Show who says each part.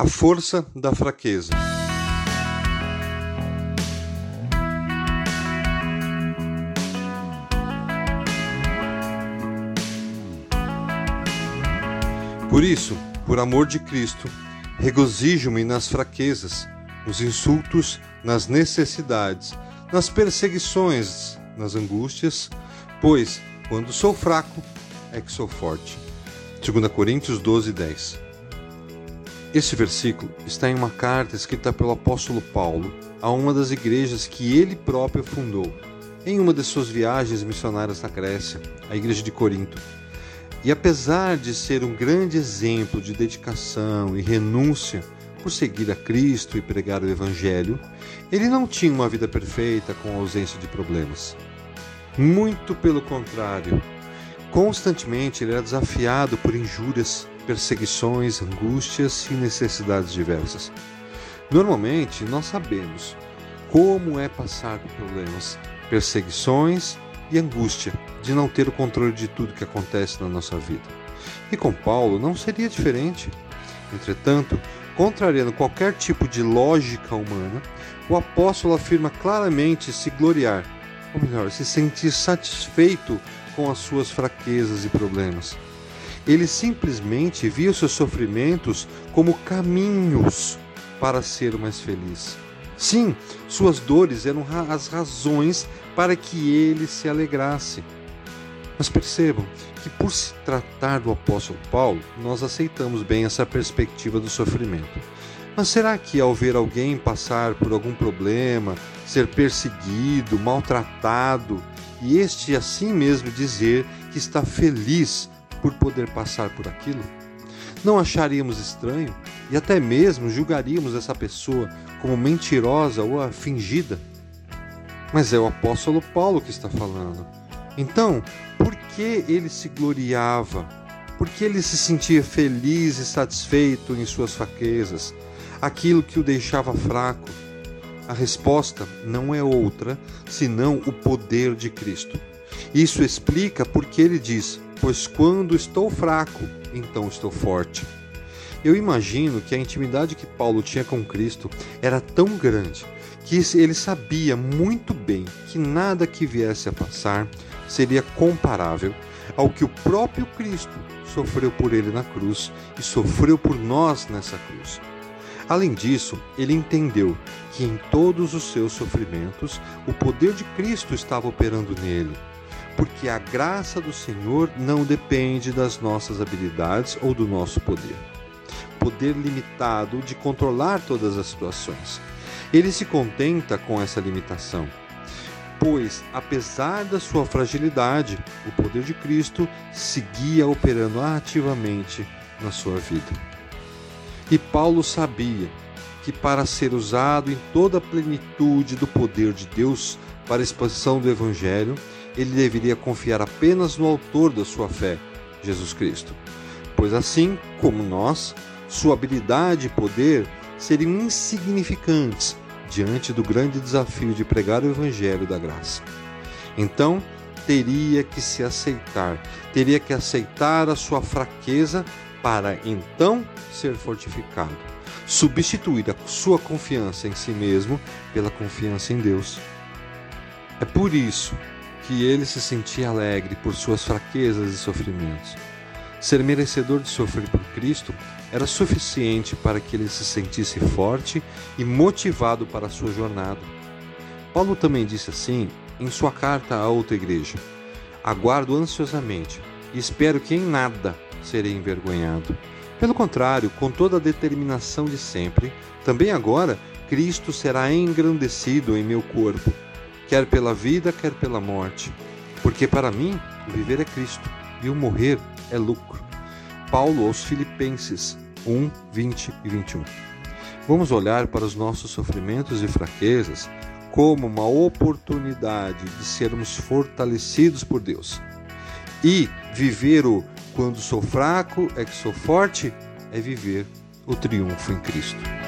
Speaker 1: A força da fraqueza. Por isso, por amor de Cristo, regozijo-me nas fraquezas, nos insultos, nas necessidades, nas perseguições, nas angústias, pois, quando sou fraco, é que sou forte. 2 Coríntios 12, 10 este versículo está em uma carta escrita pelo apóstolo Paulo a uma das igrejas que ele próprio fundou, em uma de suas viagens missionárias na Grécia, a igreja de Corinto. E apesar de ser um grande exemplo de dedicação e renúncia por seguir a Cristo e pregar o Evangelho, ele não tinha uma vida perfeita com ausência de problemas. Muito pelo contrário, constantemente ele era desafiado por injúrias, perseguições, angústias e necessidades diversas. Normalmente, nós sabemos como é passar por problemas, perseguições e angústia de não ter o controle de tudo que acontece na nossa vida. E com Paulo não seria diferente. Entretanto, contrariando qualquer tipo de lógica humana, o apóstolo afirma claramente se gloriar, ou melhor, se sentir satisfeito com as suas fraquezas e problemas. Ele simplesmente via os seus sofrimentos como caminhos para ser mais feliz. Sim, suas dores eram as razões para que ele se alegrasse. Mas percebam que, por se tratar do apóstolo Paulo, nós aceitamos bem essa perspectiva do sofrimento. Mas será que ao ver alguém passar por algum problema, ser perseguido, maltratado, e este assim mesmo dizer que está feliz por poder passar por aquilo? Não acharíamos estranho e até mesmo julgaríamos essa pessoa como mentirosa ou fingida? Mas é o apóstolo Paulo que está falando. Então, por que ele se gloriava? Por que ele se sentia feliz e satisfeito em suas fraquezas? Aquilo que o deixava fraco? A resposta não é outra senão o poder de Cristo. Isso explica porque ele diz: Pois quando estou fraco, então estou forte. Eu imagino que a intimidade que Paulo tinha com Cristo era tão grande que ele sabia muito bem que nada que viesse a passar seria comparável ao que o próprio Cristo sofreu por ele na cruz e sofreu por nós nessa cruz. Além disso, ele entendeu que em todos os seus sofrimentos o poder de Cristo estava operando nele porque a graça do Senhor não depende das nossas habilidades ou do nosso poder. Poder limitado de controlar todas as situações. Ele se contenta com essa limitação, pois, apesar da sua fragilidade, o poder de Cristo seguia operando ativamente na sua vida. E Paulo sabia que para ser usado em toda a plenitude do poder de Deus para a expansão do Evangelho, ele deveria confiar apenas no autor da sua fé, Jesus Cristo. Pois assim como nós, sua habilidade e poder seriam insignificantes diante do grande desafio de pregar o evangelho da graça. Então, teria que se aceitar, teria que aceitar a sua fraqueza para então ser fortificado, substituir a sua confiança em si mesmo pela confiança em Deus. É por isso que ele se sentia alegre por suas fraquezas e sofrimentos. Ser merecedor de sofrer por Cristo era suficiente para que ele se sentisse forte e motivado para a sua jornada. Paulo também disse assim em sua carta a outra igreja: Aguardo ansiosamente e espero que em nada serei envergonhado. Pelo contrário, com toda a determinação de sempre, também agora Cristo será engrandecido em meu corpo quer pela vida, quer pela morte. Porque para mim, o viver é Cristo e o morrer é lucro. Paulo aos Filipenses 1, 20 e 21. Vamos olhar para os nossos sofrimentos e fraquezas como uma oportunidade de sermos fortalecidos por Deus. E viver o quando sou fraco é que sou forte é viver o triunfo em Cristo.